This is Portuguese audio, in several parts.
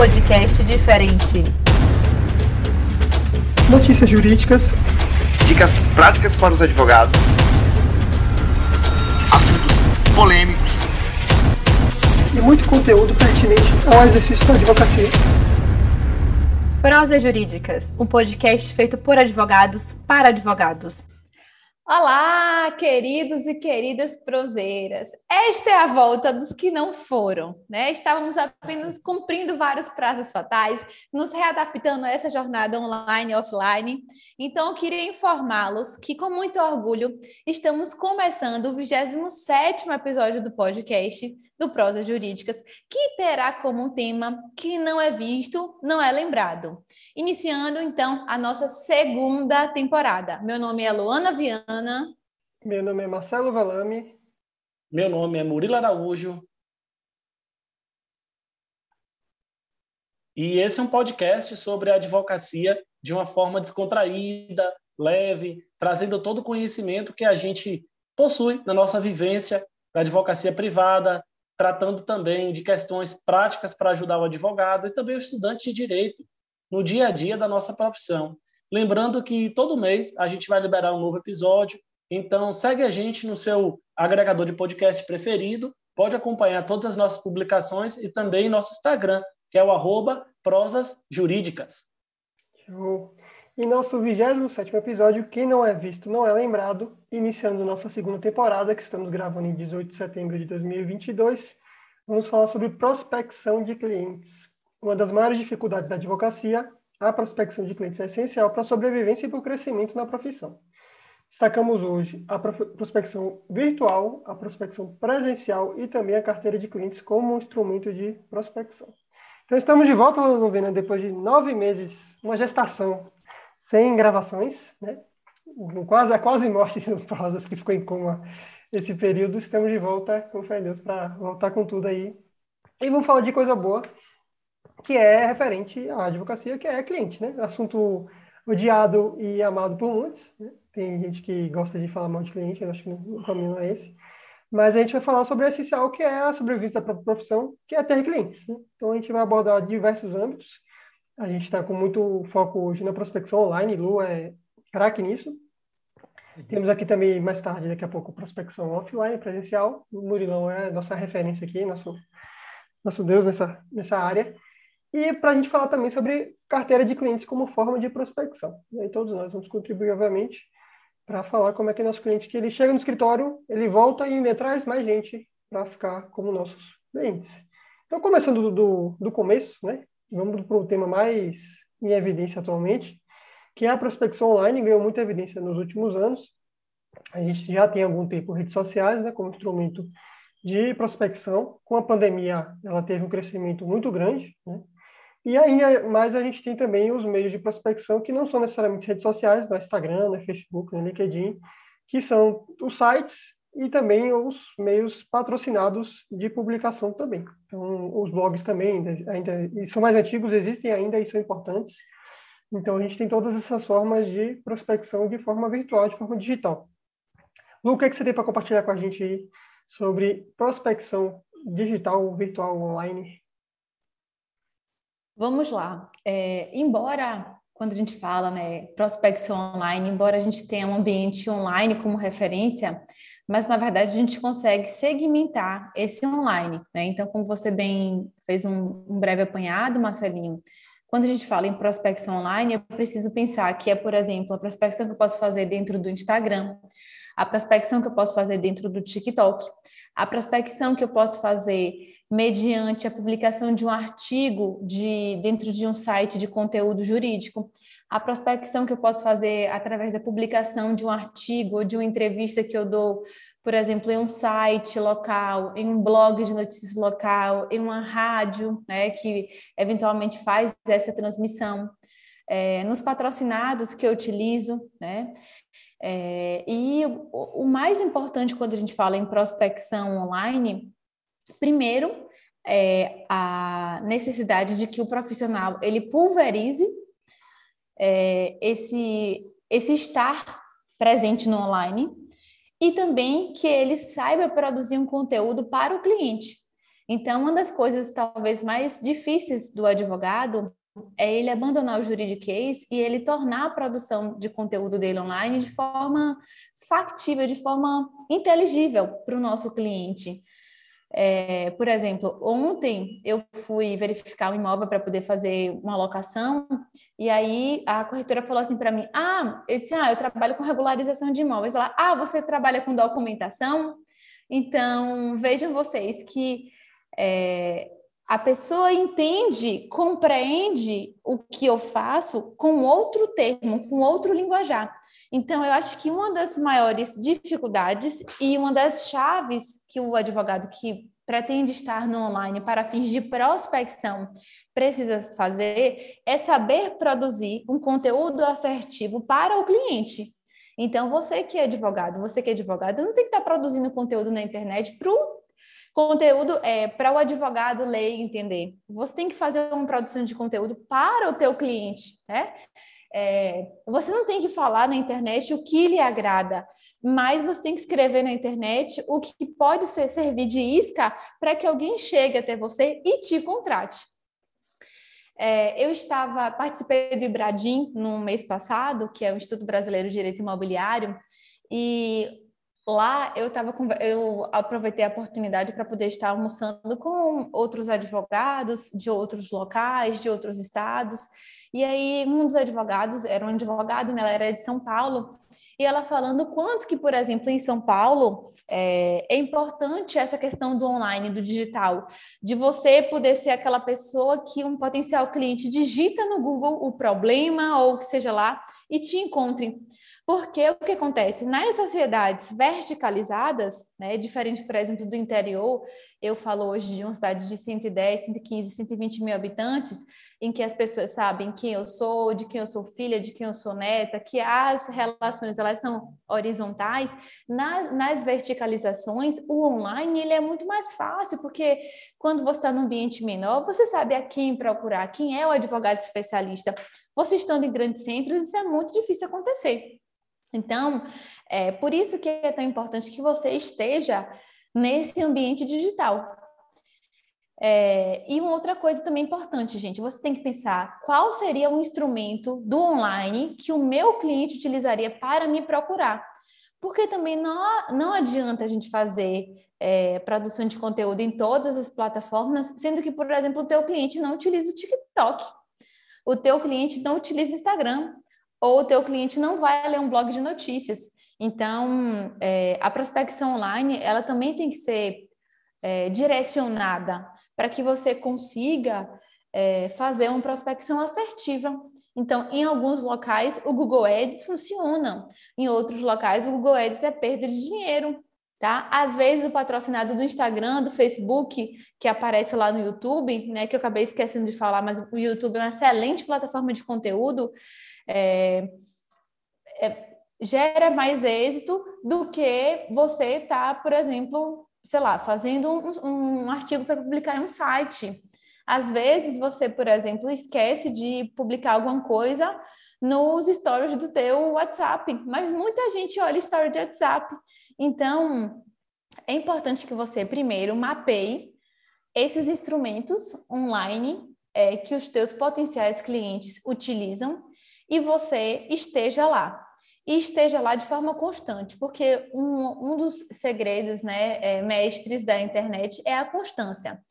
podcast diferente. Notícias jurídicas, dicas práticas para os advogados, assuntos polêmicos e muito conteúdo pertinente ao exercício da advocacia. Prosa Jurídicas, um podcast feito por advogados para advogados. Olá, queridos e queridas proseiras. Esta é a volta dos que não foram, né? Estávamos apenas cumprindo vários prazos fatais, nos readaptando a essa jornada online e offline. Então, eu queria informá-los que, com muito orgulho, estamos começando o 27º episódio do podcast do Prosas Jurídicas, que terá como um tema que não é visto, não é lembrado. Iniciando, então, a nossa segunda temporada. Meu nome é Luana Viana. Meu nome é Marcelo Valame. Meu nome é Murilo Araújo. E esse é um podcast sobre a advocacia de uma forma descontraída, leve, trazendo todo o conhecimento que a gente possui na nossa vivência da advocacia privada, tratando também de questões práticas para ajudar o advogado e também o estudante de direito no dia a dia da nossa profissão. Lembrando que todo mês a gente vai liberar um novo episódio, então segue a gente no seu agregador de podcast preferido, pode acompanhar todas as nossas publicações e também nosso Instagram, que é o arroba. Show. Em nosso 27 episódio, Quem Não É Visto Não É Lembrado, iniciando nossa segunda temporada, que estamos gravando em 18 de setembro de 2022, vamos falar sobre prospecção de clientes. Uma das maiores dificuldades da advocacia, a prospecção de clientes é essencial para a sobrevivência e para o crescimento na profissão. Destacamos hoje a prospecção virtual, a prospecção presencial e também a carteira de clientes como um instrumento de prospecção. Então, estamos de volta, Lovena, depois de nove meses, uma gestação sem gravações, né? Quase a quase morte do Prosas, que ficou em coma esse período. Estamos de volta, com fé em Deus, para voltar com tudo aí. E vamos falar de coisa boa, que é referente à advocacia, que é cliente, né? Assunto odiado e amado por muitos. Né? Tem gente que gosta de falar mal de cliente, eu acho que o caminho não é esse. Mas a gente vai falar sobre o essencial, que é a sobrevivência da própria profissão, que é ter clientes. Né? Então a gente vai abordar diversos âmbitos a gente está com muito foco hoje na prospecção online, Lu é craque nisso. Uhum. Temos aqui também, mais tarde, daqui a pouco, prospecção offline, presencial. O Murilão é nossa referência aqui, nosso, nosso Deus nessa, nessa área. E para a gente falar também sobre carteira de clientes como forma de prospecção. E aí todos nós vamos contribuir, obviamente, para falar como é que nosso cliente, que ele chega no escritório, ele volta e ainda traz mais gente para ficar como nossos clientes. Então, começando do, do, do começo, né? vamos para o tema mais em evidência atualmente, que a prospecção online, ganhou muita evidência nos últimos anos. A gente já tem algum tempo redes sociais né, como instrumento de prospecção. Com a pandemia, ela teve um crescimento muito grande. Né? E ainda mais a gente tem também os meios de prospecção que não são necessariamente redes sociais, no Instagram, no Facebook, no LinkedIn, que são os sites e também os meios patrocinados de publicação também. Então, os blogs também ainda, ainda são mais antigos, existem ainda e são importantes. Então, a gente tem todas essas formas de prospecção de forma virtual, de forma digital. Lu, o que, é que você tem para compartilhar com a gente aí sobre prospecção digital, virtual, online? Vamos lá. É, embora quando a gente fala, né, prospecção online, embora a gente tenha um ambiente online como referência, mas na verdade a gente consegue segmentar esse online, né? Então, como você bem fez um, um breve apanhado, Marcelinho, quando a gente fala em prospecção online, eu preciso pensar que é, por exemplo, a prospecção que eu posso fazer dentro do Instagram, a prospecção que eu posso fazer dentro do TikTok, a prospecção que eu posso fazer mediante a publicação de um artigo de dentro de um site de conteúdo jurídico a prospecção que eu posso fazer através da publicação de um artigo ou de uma entrevista que eu dou, por exemplo, em um site local, em um blog de notícias local, em uma rádio, né, que eventualmente faz essa transmissão, é, nos patrocinados que eu utilizo, né, é, e o, o mais importante quando a gente fala em prospecção online, primeiro, é a necessidade de que o profissional ele pulverize é, esse, esse estar presente no online e também que ele saiba produzir um conteúdo para o cliente. Então, uma das coisas talvez mais difíceis do advogado é ele abandonar o juridiquês e ele tornar a produção de conteúdo dele online de forma factível, de forma inteligível para o nosso cliente. É, por exemplo, ontem eu fui verificar um imóvel para poder fazer uma locação e aí a corretora falou assim para mim: Ah, eu disse, ah, eu trabalho com regularização de imóveis. Ela, ah, você trabalha com documentação? Então vejam vocês que é, a pessoa entende, compreende o que eu faço com outro termo, com outro linguajar. Então, eu acho que uma das maiores dificuldades e uma das chaves que o advogado que pretende estar no online para fins de prospecção precisa fazer é saber produzir um conteúdo assertivo para o cliente. Então, você que é advogado, você que é advogado, não tem que estar produzindo conteúdo na internet para o Conteúdo é para o advogado ler e entender. Você tem que fazer uma produção de conteúdo para o teu cliente, né? É, você não tem que falar na internet o que lhe agrada, mas você tem que escrever na internet o que pode ser, servir de isca para que alguém chegue até você e te contrate. É, eu estava, participei do Ibradim no mês passado, que é o Instituto Brasileiro de Direito Imobiliário, e Lá eu tava eu aproveitei a oportunidade para poder estar almoçando com outros advogados de outros locais, de outros estados. E aí um dos advogados era um advogado, né, ela era de São Paulo, e ela falando quanto que, por exemplo, em São Paulo é, é, importante essa questão do online, do digital, de você poder ser aquela pessoa que um potencial cliente digita no Google o problema ou o que seja lá e te encontre. Porque o que acontece? Nas sociedades verticalizadas, né, diferente, por exemplo, do interior, eu falo hoje de uma cidade de 110, 115, 120 mil habitantes, em que as pessoas sabem quem eu sou, de quem eu sou filha, de quem eu sou neta, que as relações elas são horizontais. Nas, nas verticalizações, o online ele é muito mais fácil, porque quando você está num ambiente menor, você sabe a quem procurar, quem é o advogado especialista. Você estando em grandes centros, isso é muito difícil acontecer. Então, é por isso que é tão importante que você esteja nesse ambiente digital. É, e uma outra coisa também importante, gente, você tem que pensar qual seria o instrumento do online que o meu cliente utilizaria para me procurar. Porque também não, não adianta a gente fazer é, produção de conteúdo em todas as plataformas, sendo que, por exemplo, o teu cliente não utiliza o TikTok, o teu cliente não utiliza o Instagram, ou o teu cliente não vai ler um blog de notícias. Então, é, a prospecção online, ela também tem que ser é, direcionada para que você consiga é, fazer uma prospecção assertiva. Então, em alguns locais, o Google Ads funciona, em outros locais, o Google Ads é perda de dinheiro. Tá? Às vezes o patrocinado do Instagram, do Facebook, que aparece lá no YouTube, né, que eu acabei esquecendo de falar, mas o YouTube é uma excelente plataforma de conteúdo, é, é, gera mais êxito do que você estar, tá, por exemplo, sei lá, fazendo um, um artigo para publicar em um site. Às vezes você, por exemplo, esquece de publicar alguma coisa nos stories do teu WhatsApp, mas muita gente olha story de WhatsApp. Então, é importante que você primeiro mapeie esses instrumentos online é, que os teus potenciais clientes utilizam e você esteja lá. E esteja lá de forma constante, porque um, um dos segredos né, é, mestres da internet é a constância.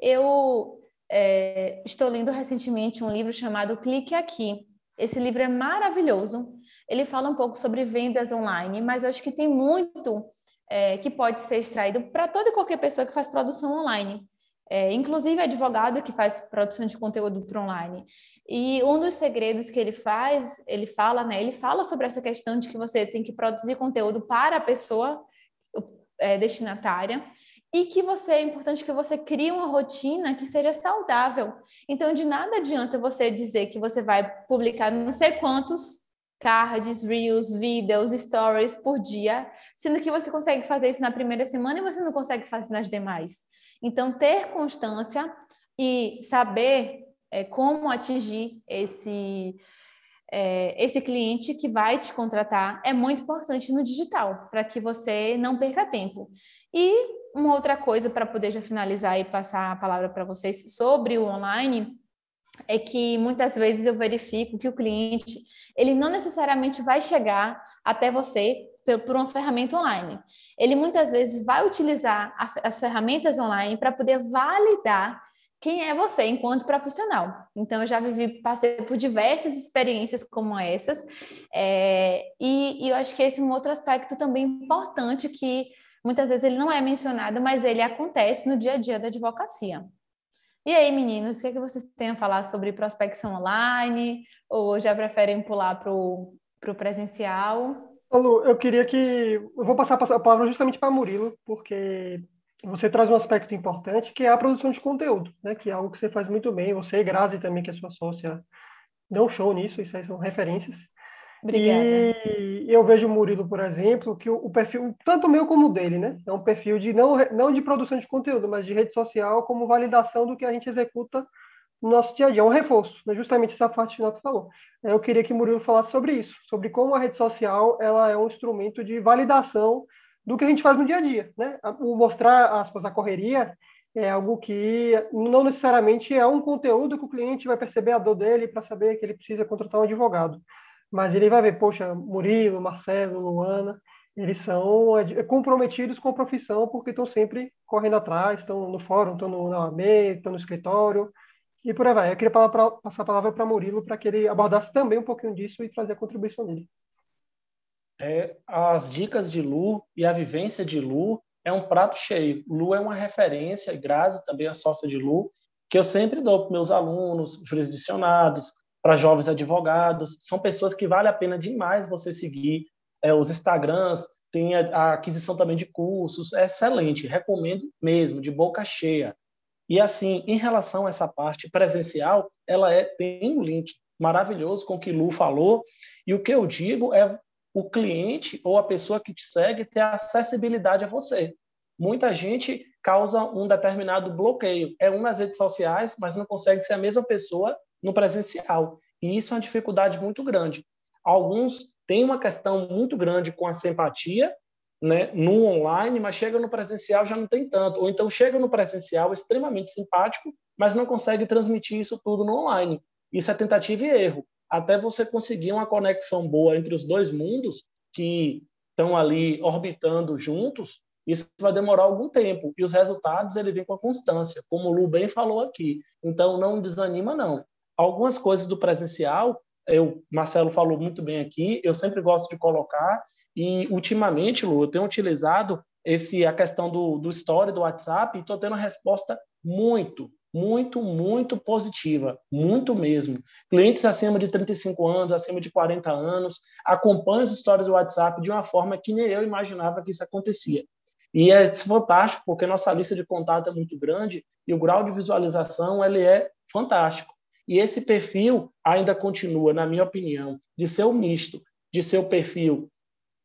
Eu é, estou lendo recentemente um livro chamado Clique Aqui. Esse livro é maravilhoso. Ele fala um pouco sobre vendas online, mas eu acho que tem muito é, que pode ser extraído para toda e qualquer pessoa que faz produção online. É, inclusive advogado que faz produção de conteúdo para online. E um dos segredos que ele faz, ele fala, né? Ele fala sobre essa questão de que você tem que produzir conteúdo para a pessoa é, destinatária e que você é importante que você crie uma rotina que seja saudável. Então, de nada adianta você dizer que você vai publicar não sei quantos cards, reels, vídeos, stories por dia, sendo que você consegue fazer isso na primeira semana e você não consegue fazer nas demais. Então, ter constância e saber é, como atingir esse, é, esse cliente que vai te contratar é muito importante no digital, para que você não perca tempo. E uma outra coisa para poder já finalizar e passar a palavra para vocês sobre o online é que muitas vezes eu verifico que o cliente ele não necessariamente vai chegar até você por uma ferramenta online. Ele muitas vezes vai utilizar as ferramentas online para poder validar quem é você enquanto profissional. Então, eu já vivi, passei por diversas experiências como essas, é, e, e eu acho que esse é um outro aspecto também importante que muitas vezes ele não é mencionado, mas ele acontece no dia a dia da advocacia. E aí, meninos, o que, é que vocês têm a falar sobre prospecção online? Ou já preferem pular para o presencial? Lu, eu queria que. Eu vou passar a palavra justamente para Murilo, porque você traz um aspecto importante que é a produção de conteúdo, né? Que é algo que você faz muito bem. Você e Grazi também, que é sua sócia, dão show nisso, isso aí são referências. Obrigada. E eu vejo o Murilo, por exemplo, que o, perfil, tanto meu como dele, né? É um perfil de não, não de produção de conteúdo, mas de rede social como validação do que a gente executa no nosso dia a dia. É um reforço, né? justamente essa parte final que falou. Eu queria que Murilo falasse sobre isso, sobre como a rede social ela é um instrumento de validação do que a gente faz no dia a dia, né? O mostrar, aspas, a correria é algo que não necessariamente é um conteúdo que o cliente vai perceber a dor dele para saber que ele precisa contratar um advogado mas ele vai ver, poxa, Murilo, Marcelo, Luana, eles são comprometidos com a profissão porque estão sempre correndo atrás, estão no fórum, estão na OAB, estão no escritório, e por aí vai. Eu queria pra, passar a palavra para Murilo para que ele abordasse também um pouquinho disso e trazer a contribuição dele. É, as dicas de Lu e a vivência de Lu é um prato cheio. Lu é uma referência, Grazi também é sócia de Lu, que eu sempre dou para meus alunos, jurisdicionados, para jovens advogados. São pessoas que vale a pena demais você seguir. É, os Instagrams, tem a, a, aquisição também de cursos, é excelente, recomendo mesmo, de boca cheia. E assim, em relação a essa parte presencial, ela é, tem um link maravilhoso com o que Lu falou, e o que eu digo é o cliente ou a pessoa que te segue ter acessibilidade a você. Muita gente causa um determinado bloqueio. É um nas redes sociais, mas não consegue ser a mesma pessoa no presencial. E isso é uma dificuldade muito grande. Alguns têm uma questão muito grande com a simpatia né, no online, mas chega no presencial já não tem tanto. Ou então chega no presencial extremamente simpático, mas não consegue transmitir isso tudo no online. Isso é tentativa e erro. Até você conseguir uma conexão boa entre os dois mundos que estão ali orbitando juntos, isso vai demorar algum tempo. E os resultados ele vem com a constância, como o Lu bem falou aqui. Então não desanima não algumas coisas do presencial, eu, Marcelo falou muito bem aqui, eu sempre gosto de colocar, e ultimamente, Lu, eu tenho utilizado esse, a questão do, do story do WhatsApp e estou tendo uma resposta muito, muito, muito positiva, muito mesmo. Clientes acima de 35 anos, acima de 40 anos, acompanham as histórias do WhatsApp de uma forma que nem eu imaginava que isso acontecia. E é fantástico, porque nossa lista de contato é muito grande e o grau de visualização ele é fantástico. E esse perfil ainda continua, na minha opinião, de ser o misto, de ser o perfil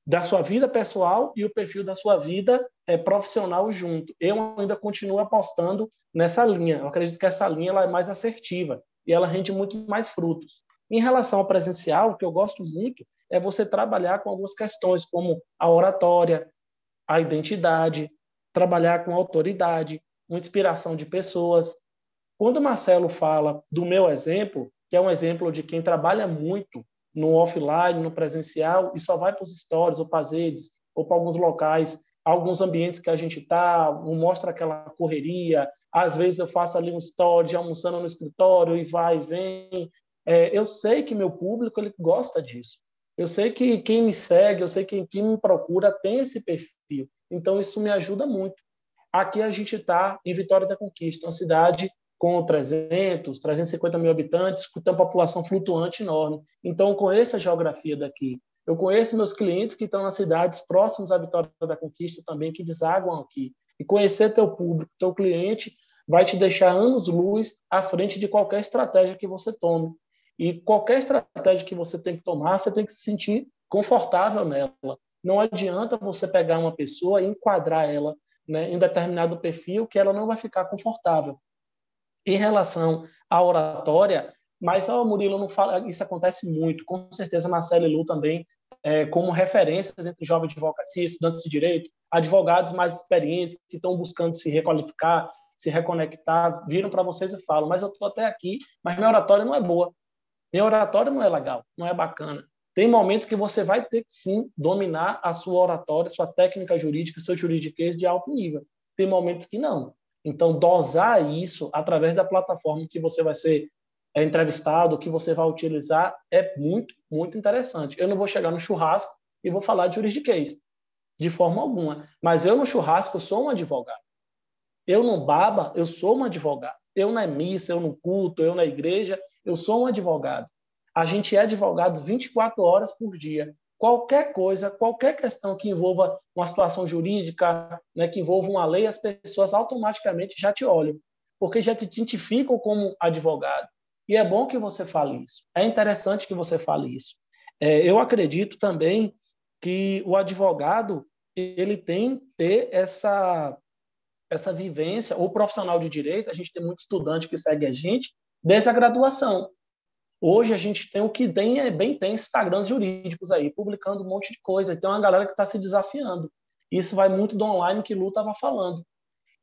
da sua vida pessoal e o perfil da sua vida é, profissional junto. Eu ainda continuo apostando nessa linha. Eu acredito que essa linha ela é mais assertiva e ela rende muito mais frutos. Em relação ao presencial, o que eu gosto muito é você trabalhar com algumas questões, como a oratória, a identidade, trabalhar com autoridade, uma inspiração de pessoas, quando o Marcelo fala do meu exemplo, que é um exemplo de quem trabalha muito no offline, no presencial, e só vai para os stories ou para as redes, ou para alguns locais, alguns ambientes que a gente está, mostra aquela correria, às vezes eu faço ali um story almoçando no escritório e vai e vem. É, eu sei que meu público ele gosta disso. Eu sei que quem me segue, eu sei que quem me procura tem esse perfil. Então, isso me ajuda muito. Aqui a gente está em Vitória da Conquista, uma cidade com 300, 350 mil habitantes, que tem uma população flutuante enorme. Então, eu conheço a geografia daqui. Eu conheço meus clientes que estão nas cidades próximas à Vitória da Conquista também, que desaguam aqui. E conhecer teu público, teu cliente, vai te deixar anos-luz à frente de qualquer estratégia que você tome. E qualquer estratégia que você tem que tomar, você tem que se sentir confortável nela. Não adianta você pegar uma pessoa e enquadrar ela né, em determinado perfil que ela não vai ficar confortável. Em relação à oratória, mas o Murilo não fala, isso acontece muito, com certeza Marcelo e Lu também é, como referências entre jovens de advocacia, estudantes de direito, advogados mais experientes que estão buscando se requalificar, se reconectar, viram para vocês e falam: Mas eu estou até aqui, mas minha oratória não é boa. Minha oratória não é legal, não é bacana. Tem momentos que você vai ter que sim dominar a sua oratória, sua técnica jurídica, seu juridiquês de alto nível. Tem momentos que não. Então, dosar isso através da plataforma que você vai ser é, entrevistado, que você vai utilizar, é muito, muito interessante. Eu não vou chegar no churrasco e vou falar de juridiquês, de forma alguma. Mas eu no churrasco sou um advogado. Eu no baba, eu sou um advogado. Eu na missa, eu no culto, eu na igreja, eu sou um advogado. A gente é advogado 24 horas por dia. Qualquer coisa, qualquer questão que envolva uma situação jurídica, né, que envolva uma lei, as pessoas automaticamente já te olham, porque já te identificam como advogado. E é bom que você fale isso. É interessante que você fale isso. É, eu acredito também que o advogado ele tem que ter essa essa vivência, ou profissional de direito, a gente tem muito estudante que segue a gente desde a graduação. Hoje a gente tem o que tem, é bem tem Instagrams jurídicos aí, publicando um monte de coisa. Tem uma galera que está se desafiando. Isso vai muito do online que Lu estava falando.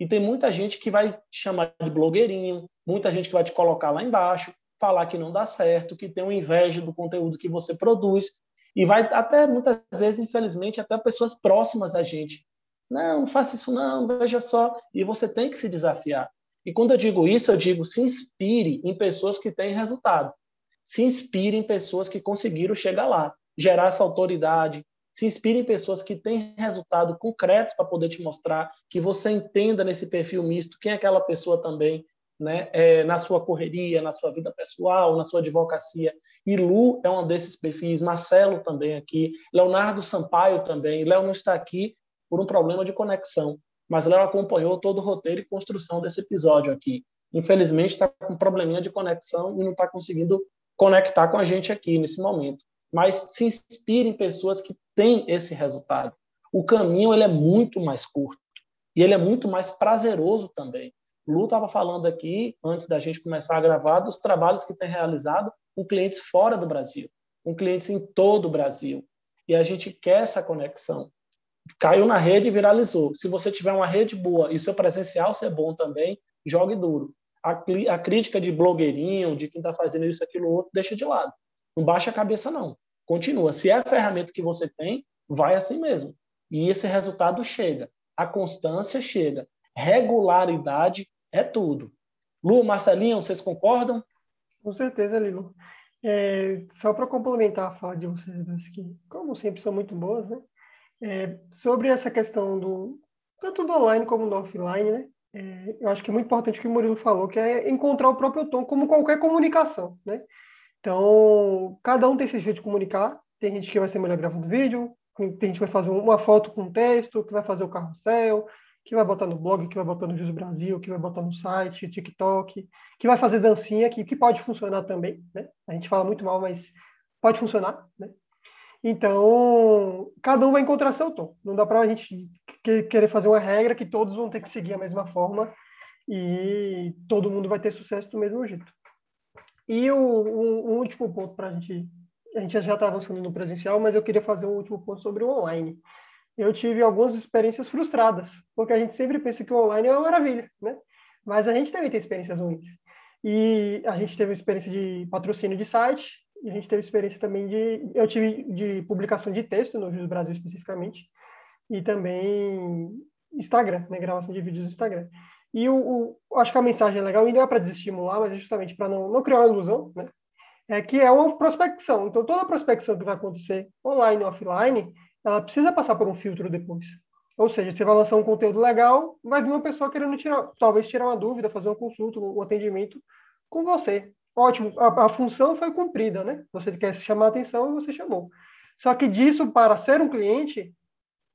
E tem muita gente que vai te chamar de blogueirinho, muita gente que vai te colocar lá embaixo, falar que não dá certo, que tem uma inveja do conteúdo que você produz. E vai até, muitas vezes, infelizmente, até pessoas próximas a gente. Não, não faça isso não, veja só. E você tem que se desafiar. E quando eu digo isso, eu digo se inspire em pessoas que têm resultado se inspire em pessoas que conseguiram chegar lá, gerar essa autoridade, se inspire em pessoas que têm resultado concretos para poder te mostrar, que você entenda nesse perfil misto quem é aquela pessoa também, né, é, na sua correria, na sua vida pessoal, na sua advocacia. E Lu é um desses perfis, Marcelo também aqui, Leonardo Sampaio também. Léo não está aqui por um problema de conexão, mas Léo acompanhou todo o roteiro e construção desse episódio aqui. Infelizmente está com um probleminha de conexão e não está conseguindo conectar com a gente aqui nesse momento. Mas se inspire em pessoas que têm esse resultado. O caminho ele é muito mais curto e ele é muito mais prazeroso também. Lu estava falando aqui, antes da gente começar a gravar, dos trabalhos que tem realizado com clientes fora do Brasil, com clientes em todo o Brasil. E a gente quer essa conexão. Caiu na rede e viralizou. Se você tiver uma rede boa e seu presencial ser bom também, jogue duro a, a crítica de blogueirinho, de quem está fazendo isso, aquilo, outro, deixa de lado. Não baixa a cabeça, não. Continua. Se é a ferramenta que você tem, vai assim mesmo. E esse resultado chega. A constância chega. Regularidade é tudo. Lu, Marcelinho, vocês concordam? Com certeza, Lilo. É, só para complementar a fala de vocês dois, que, como sempre, são muito boas, né? É, sobre essa questão do tanto do online como do offline, né? Eu acho que é muito importante o que o Murilo falou, que é encontrar o próprio tom, como qualquer comunicação, né? Então, cada um tem seu jeito de comunicar. Tem gente que vai ser melhor gravando vídeo, tem gente que vai fazer uma foto com texto, que vai fazer o carrossel, que vai botar no blog, que vai botar no Jus Brasil, que vai botar no site, TikTok, que vai fazer dancinha, que, que pode funcionar também, né? A gente fala muito mal, mas pode funcionar, né? Então, cada um vai encontrar seu tom. Não dá para a gente querer fazer uma regra que todos vão ter que seguir a mesma forma e todo mundo vai ter sucesso do mesmo jeito. E o, o, o último ponto para a gente, a gente já está avançando no presencial, mas eu queria fazer um último ponto sobre o online. Eu tive algumas experiências frustradas, porque a gente sempre pensa que o online é uma maravilha, né? Mas a gente também tem experiências ruins. E a gente teve experiência de patrocínio de site, e a gente teve experiência também de. Eu tive de publicação de texto no Jus Brasil especificamente, e também Instagram, né? Gravação de vídeos no Instagram. E o, o acho que a mensagem é legal, e não é para desestimular, mas é justamente para não, não criar uma ilusão, né? É que é uma prospecção. Então, toda prospecção que vai acontecer online offline, ela precisa passar por um filtro depois. Ou seja, você vai lançar um conteúdo legal, vai vir uma pessoa querendo tirar, talvez tirar uma dúvida, fazer uma consulta, um atendimento com você ótimo, a, a, função foi cumprida, né? Você quer chamar atenção e você chamou. Só que disso para ser um cliente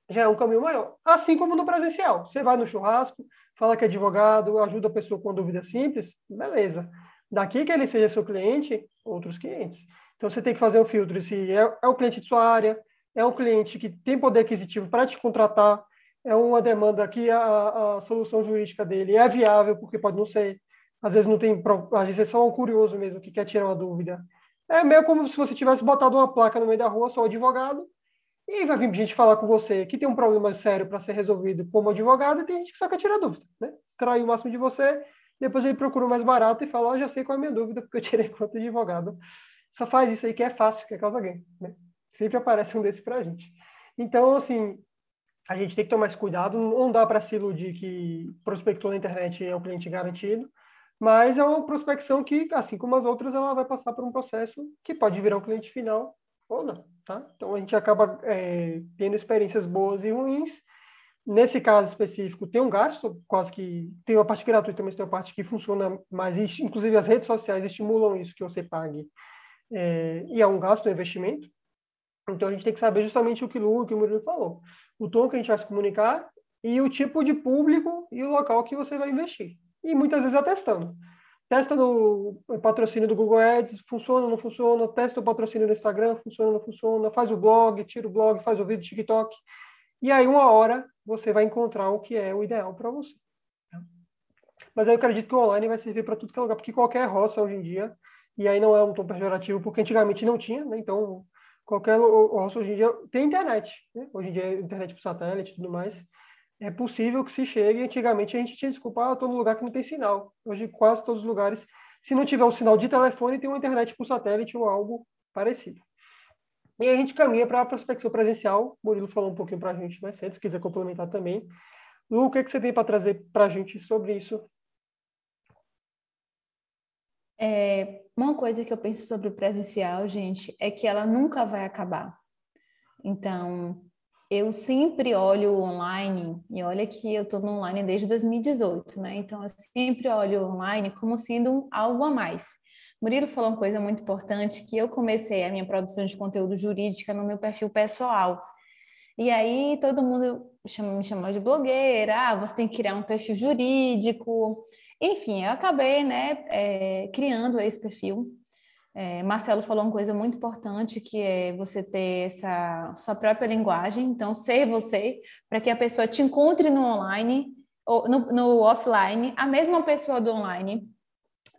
já é um caminho maior. Assim como no presencial. Você vai no churrasco, fala que é advogado, ajuda a pessoa com dúvida simples, beleza. Daqui que ele seja seu cliente, outros clientes. Então você tem que fazer um filtro se é, é o cliente de sua área, é um cliente que tem poder aquisitivo para te contratar, é uma demanda que a, a solução jurídica dele é viável, porque pode não ser às vezes não tem, às vezes é só um curioso mesmo que quer tirar uma dúvida É meio como se você tivesse botado uma placa no meio da rua, sou advogado, e vai vir gente falar com você que tem um problema sério para ser resolvido como advogado, e tem gente que só quer tirar dúvida, né? Extrair o máximo de você, depois ele procura o mais barato e fala, oh, já sei qual é a minha dúvida, porque eu tirei conta de advogado. Só faz isso aí que é fácil, que é causa ganho, né? Sempre aparece um desse para a gente. Então, assim, a gente tem que tomar esse cuidado, não dá para se iludir que prospectou na internet é um cliente garantido, mas é uma prospecção que, assim como as outras, ela vai passar por um processo que pode virar um cliente final ou não, tá? Então a gente acaba é, tendo experiências boas e ruins. Nesse caso específico, tem um gasto, quase que tem uma parte gratuita, mas tem uma parte que funciona mais, inclusive as redes sociais estimulam isso, que você pague, é, e é um gasto, um investimento. Então a gente tem que saber justamente o que o que o Murilo falou, o tom que a gente vai se comunicar e o tipo de público e o local que você vai investir e muitas vezes atestando. Testa no patrocínio do Google Ads, funciona, não funciona, testa o patrocínio no Instagram, funciona, não funciona, faz o blog, tira o blog, faz o vídeo do TikTok. E aí, uma hora, você vai encontrar o que é o ideal para você. Mas eu acredito que o online vai servir para tudo que é lugar, porque qualquer roça hoje em dia, e aí não é um tom pejorativo, porque antigamente não tinha, né? Então, qualquer roça hoje em dia tem internet. Né? Hoje em dia, internet por satélite e tudo mais é possível que se chegue. Antigamente a gente tinha desculpa, ah, todo lugar que não tem sinal. Hoje quase todos os lugares, se não tiver um sinal de telefone, tem uma internet por satélite ou algo parecido. E a gente caminha para a prospecção presencial. O Murilo falou um pouquinho para a gente mais cedo, se quiser complementar também. Lu, o que, é que você tem para trazer para a gente sobre isso? É, uma coisa que eu penso sobre o presencial, gente, é que ela nunca vai acabar. Então, eu sempre olho online, e olha que eu estou no online desde 2018, né? Então, eu sempre olho online como sendo algo a mais. Murilo falou uma coisa muito importante, que eu comecei a minha produção de conteúdo jurídica no meu perfil pessoal. E aí todo mundo chama, me chamou de blogueira, ah, você tem que criar um perfil jurídico. Enfim, eu acabei né, é, criando esse perfil é, Marcelo falou uma coisa muito importante, que é você ter essa sua própria linguagem, então ser você, para que a pessoa te encontre no online, ou no, no offline, a mesma pessoa do online.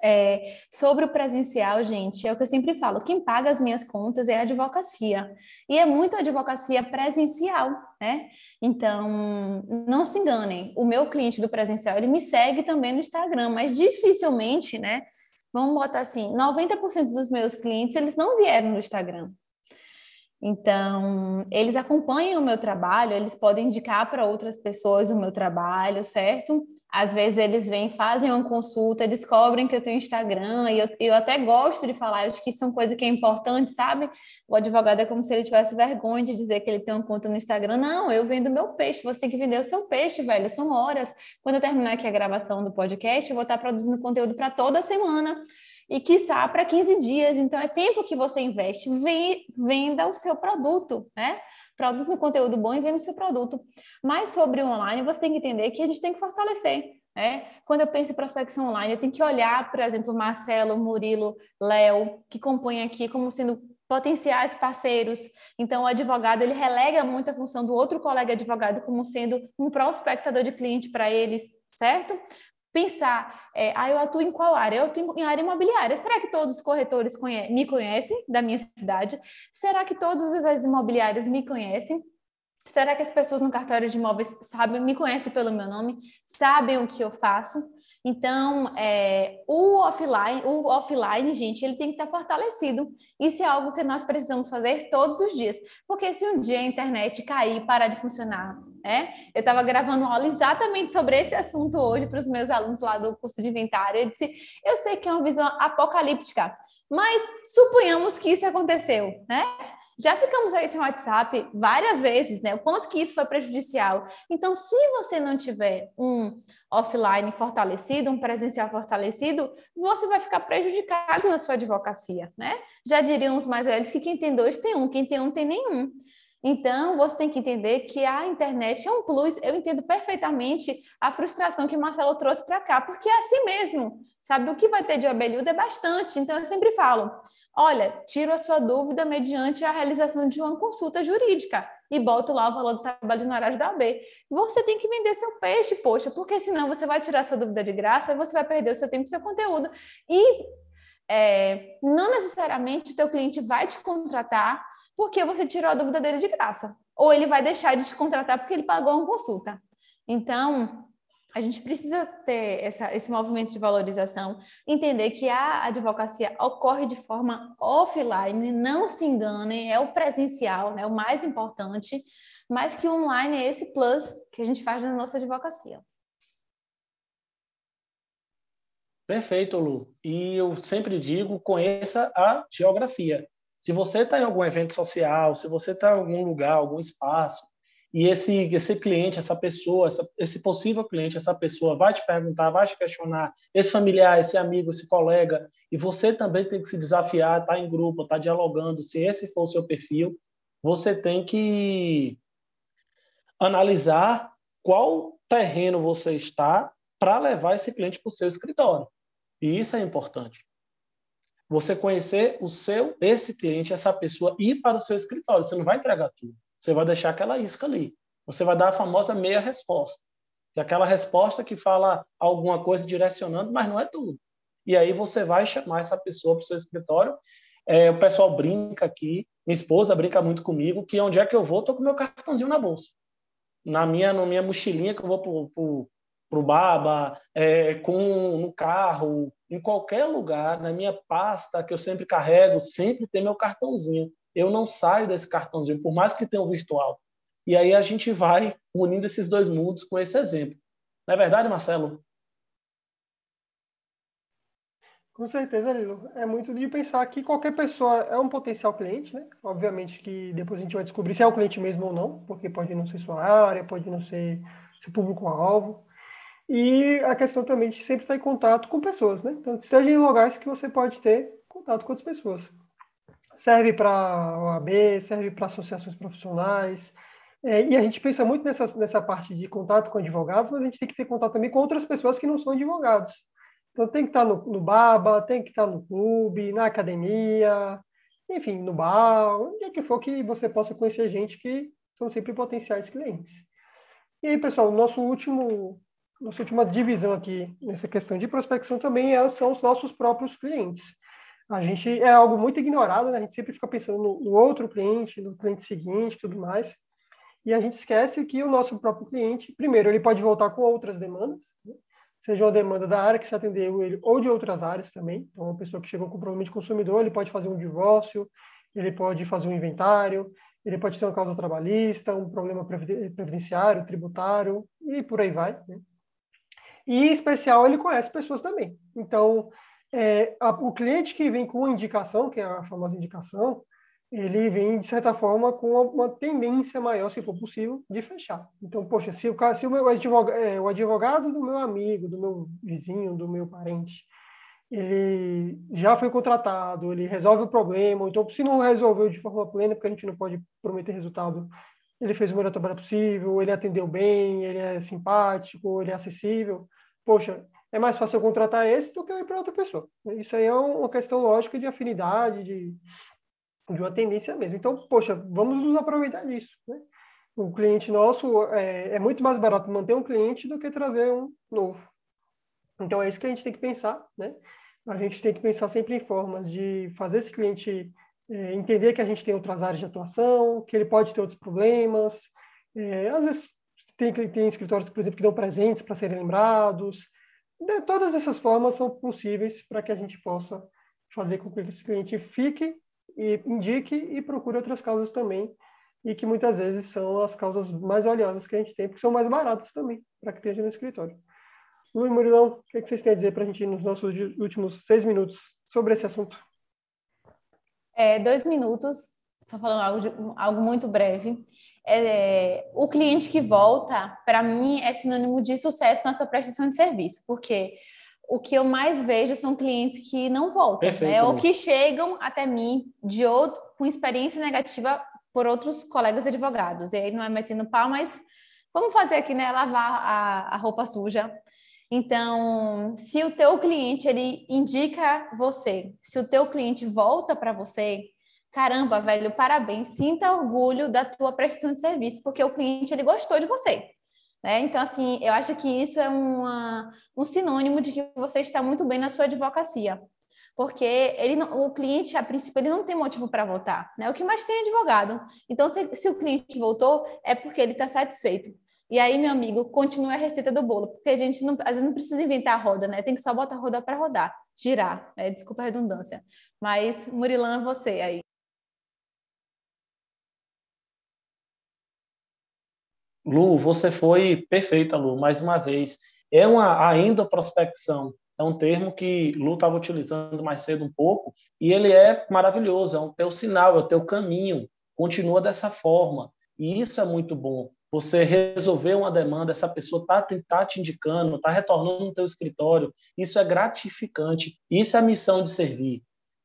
É, sobre o presencial, gente, é o que eu sempre falo: quem paga as minhas contas é a advocacia. E é muito advocacia presencial, né? Então, não se enganem, o meu cliente do presencial, ele me segue também no Instagram, mas dificilmente, né? Vamos botar assim, 90% dos meus clientes, eles não vieram no Instagram. Então, eles acompanham o meu trabalho, eles podem indicar para outras pessoas o meu trabalho, certo? Às vezes eles vêm, fazem uma consulta, descobrem que eu tenho Instagram, e eu, eu até gosto de falar, eu acho que isso é uma coisa que é importante, sabe? O advogado é como se ele tivesse vergonha de dizer que ele tem uma conta no Instagram. Não, eu vendo meu peixe, você tem que vender o seu peixe, velho, são horas. Quando eu terminar aqui a gravação do podcast, eu vou estar produzindo conteúdo para toda semana e quiçá para 15 dias. Então, é tempo que você investe. Venda o seu produto, né? Produza um conteúdo bom e venda o seu produto. Mas sobre o online, você tem que entender que a gente tem que fortalecer. né? Quando eu penso em prospecção online, eu tenho que olhar, por exemplo, Marcelo, Murilo, Léo, que compõem aqui como sendo potenciais parceiros. Então, o advogado ele relega muito a função do outro colega advogado como sendo um prospectador de cliente para eles, certo? Pensar, é, ah, eu atuo em qual área? Eu atuo em área imobiliária. Será que todos os corretores conhe me conhecem da minha cidade? Será que todas as imobiliárias me conhecem? Será que as pessoas no cartório de imóveis sabem, me conhecem pelo meu nome, sabem o que eu faço? Então, é, o offline, o offline, gente, ele tem que estar fortalecido. Isso é algo que nós precisamos fazer todos os dias. Porque se um dia a internet cair, parar de funcionar, né? Eu estava gravando aula exatamente sobre esse assunto hoje para os meus alunos lá do curso de inventário. Eu disse, eu sei que é uma visão apocalíptica, mas suponhamos que isso aconteceu, né? Já ficamos aí sem WhatsApp várias vezes, né? O quanto que isso foi prejudicial. Então, se você não tiver um offline fortalecido, um presencial fortalecido, você vai ficar prejudicado na sua advocacia, né? Já diriam os mais velhos que quem tem dois tem um, quem tem um tem nenhum. Então, você tem que entender que a internet é um plus. Eu entendo perfeitamente a frustração que o Marcelo trouxe para cá, porque é assim mesmo, sabe? O que vai ter de abelhudo é bastante. Então, eu sempre falo, olha, tiro a sua dúvida mediante a realização de uma consulta jurídica e boto lá o valor do trabalho de honorário da AB. Você tem que vender seu peixe, poxa, porque senão você vai tirar sua dúvida de graça, você vai perder o seu tempo e seu conteúdo. E é, não necessariamente o teu cliente vai te contratar porque você tirou a dúvida dele de graça, ou ele vai deixar de te contratar porque ele pagou uma consulta. Então, a gente precisa ter essa, esse movimento de valorização, entender que a advocacia ocorre de forma offline, não se enganem, é o presencial, né, o mais importante, mas que online é esse plus que a gente faz na nossa advocacia. Perfeito, Lu. E eu sempre digo, conheça a geografia. Se você está em algum evento social, se você está em algum lugar, algum espaço, e esse, esse cliente, essa pessoa, essa, esse possível cliente, essa pessoa vai te perguntar, vai te questionar, esse familiar, esse amigo, esse colega, e você também tem que se desafiar, estar tá em grupo, estar tá dialogando, se esse for o seu perfil, você tem que analisar qual terreno você está para levar esse cliente para o seu escritório. E isso é importante. Você conhecer o seu, esse cliente, essa pessoa, ir para o seu escritório. Você não vai entregar tudo. Você vai deixar aquela isca ali. Você vai dar a famosa meia resposta. Que é aquela resposta que fala alguma coisa direcionando, mas não é tudo. E aí você vai chamar essa pessoa para o seu escritório. É, o pessoal brinca aqui, minha esposa brinca muito comigo, que onde é que eu vou, estou com meu cartãozinho na bolsa. Na minha, na minha mochilinha que eu vou para o baba, é, com no carro, em qualquer lugar, na minha pasta que eu sempre carrego, sempre tem meu cartãozinho. Eu não saio desse cartãozinho, por mais que tenha o virtual. E aí a gente vai unindo esses dois mundos com esse exemplo. Não é verdade, Marcelo? Com certeza, Lilo. É muito de pensar que qualquer pessoa é um potencial cliente, né? Obviamente que depois a gente vai descobrir se é o cliente mesmo ou não, porque pode não ser sua área, pode não ser seu público-alvo. E a questão também de sempre estar em contato com pessoas, né? Então, esteja em lugares que você pode ter contato com outras pessoas. Serve para OAB, serve para associações profissionais. É, e a gente pensa muito nessa, nessa parte de contato com advogados, mas a gente tem que ter contato também com outras pessoas que não são advogados. Então, tem que estar no, no BABA, tem que estar no clube, na academia, enfim, no bar, onde é que for que você possa conhecer gente que são sempre potenciais clientes. E aí, pessoal, nosso último nossa última divisão aqui nessa questão de prospecção também é, são os nossos próprios clientes. A gente é algo muito ignorado, né? A gente sempre fica pensando no, no outro cliente, no cliente seguinte, tudo mais. E a gente esquece que o nosso próprio cliente, primeiro, ele pode voltar com outras demandas, né? seja uma demanda da área que se atendeu ele ou de outras áreas também. Então, uma pessoa que chegou com problema de consumidor, ele pode fazer um divórcio, ele pode fazer um inventário, ele pode ter uma causa trabalhista, um problema previdenciário, tributário e por aí vai. Né? E, em especial, ele conhece pessoas também. Então, é, a, o cliente que vem com indicação, que é a famosa indicação, ele vem, de certa forma, com uma, uma tendência maior, se for possível, de fechar. Então, poxa, se o, se o, meu advogado, é, o advogado do meu amigo, do meu vizinho, do meu parente, ele já foi contratado, ele resolve o problema, então, se não resolveu de forma plena, porque a gente não pode prometer resultado, ele fez o melhor trabalho possível, ele atendeu bem, ele é simpático, ele é acessível, poxa, é mais fácil eu contratar esse do que eu ir para outra pessoa. Isso aí é uma questão lógica de afinidade, de, de uma tendência mesmo. Então, poxa, vamos nos aproveitar disso. Né? O cliente nosso é, é, muito mais barato manter um cliente do que trazer um novo. Então, é isso que a gente tem que pensar. Né? A gente tem que pensar sempre em formas de fazer esse cliente é, entender que a gente tem outras áreas de atuação, que ele pode ter outros problemas. É, às vezes, tem, tem escritórios, por exemplo, que dão presentes para serem lembrados. De, todas essas formas são possíveis para que a gente possa fazer com que esse cliente fique e indique e procure outras causas também, e que muitas vezes são as causas mais valiosas que a gente tem, porque são mais baratas também para que esteja no escritório. Luiz Murilão, o que, é que vocês têm a dizer para a gente nos nossos últimos seis minutos sobre esse assunto? É, dois minutos, só falando algo, de, algo muito breve é, o cliente que volta, para mim, é sinônimo de sucesso na sua prestação de serviço, porque o que eu mais vejo são clientes que não voltam, né? ou que chegam até mim de outro, com experiência negativa por outros colegas advogados. E aí não é metendo pau, mas vamos fazer aqui, né? Lavar a, a roupa suja. Então, se o teu cliente ele indica você, se o teu cliente volta para você, caramba, velho, parabéns, sinta orgulho da tua prestação de serviço, porque o cliente ele gostou de você. Né? Então, assim, eu acho que isso é uma, um sinônimo de que você está muito bem na sua advocacia. porque ele não, o cliente, a princípio, ele não tem motivo para voltar, né? O que mais tem é advogado. Então, se, se o cliente voltou, é porque ele está satisfeito. E aí, meu amigo, continue a receita do bolo, porque a gente não, às vezes não precisa inventar a roda, né? Tem que só botar a roda para rodar, girar, né? Desculpa a redundância. Mas, Murilão, é você aí. Lu, você foi perfeita, Lu, mais uma vez. É uma a endoprospecção, é um termo que Lu estava utilizando mais cedo um pouco, e ele é maravilhoso, é o teu sinal, é o teu caminho, continua dessa forma. E isso é muito bom. Você resolver uma demanda, essa pessoa está tá te indicando, está retornando no teu escritório, isso é gratificante, isso é a missão de servir.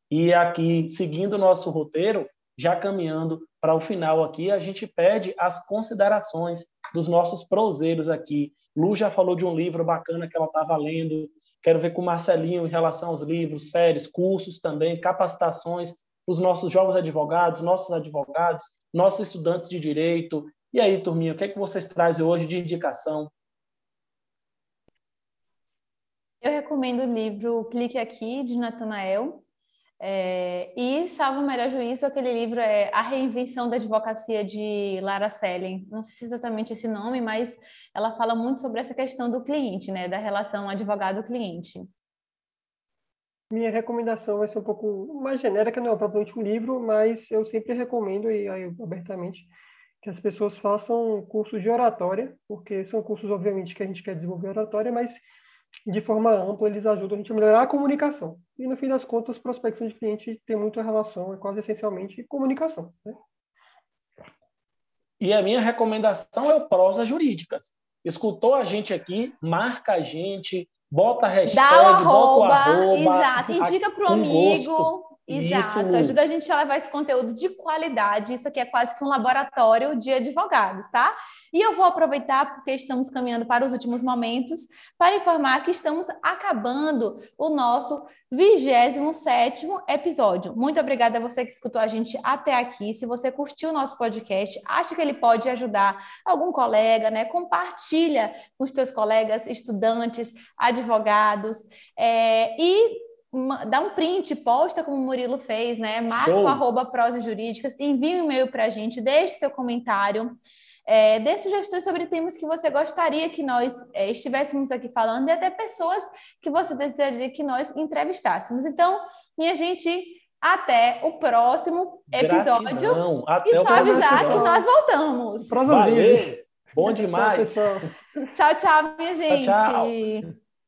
E aqui, seguindo o nosso roteiro, já caminhando para o final aqui, a gente pede as considerações dos nossos proseiros aqui. Lu já falou de um livro bacana que ela estava lendo. Quero ver com o Marcelinho em relação aos livros, séries, cursos também, capacitações, os nossos jovens advogados, nossos advogados, nossos estudantes de direito. E aí, turminha, o que é que vocês trazem hoje de indicação? Eu recomendo o livro Clique Aqui, de Natanael. É, e, salvo o melhor juízo, aquele livro é A Reinvenção da Advocacia de Lara Selling. Não sei se é exatamente esse nome, mas ela fala muito sobre essa questão do cliente, né, da relação advogado-cliente. Minha recomendação vai ser um pouco mais genérica, não é propriamente um livro, mas eu sempre recomendo, e aí abertamente, que as pessoas façam cursos de oratória, porque são cursos, obviamente, que a gente quer desenvolver oratória, mas de forma ampla, eles ajudam a gente a melhorar a comunicação. E, no fim das contas, prospecção de cliente tem muita relação, é quase essencialmente comunicação. Né? E a minha recomendação é o Prosa Jurídicas. Escutou a gente aqui, marca a gente, bota a hashtag, Dá o arroba, bota o arroba. Exato, indica para o amigo. Gosto. Exato, Isso. ajuda a gente a levar esse conteúdo de qualidade. Isso aqui é quase que um laboratório de advogados, tá? E eu vou aproveitar, porque estamos caminhando para os últimos momentos, para informar que estamos acabando o nosso 27 episódio. Muito obrigada a você que escutou a gente até aqui. Se você curtiu o nosso podcast, acha que ele pode ajudar algum colega, né? Compartilha com os teus colegas, estudantes, advogados. É, e dá um print, posta como o Murilo fez, né? Marca o arroba prosas jurídicas, envia um e-mail para a gente, deixe seu comentário, é, dê sugestões sobre temas que você gostaria que nós é, estivéssemos aqui falando e até pessoas que você desejaria que nós entrevistássemos. Então, minha gente, até o próximo episódio. Gratidão. Até e só avisar que nós voltamos. Valeu. Bom Tchau, demais. pessoal. Tchau, tchau, minha gente. tchau.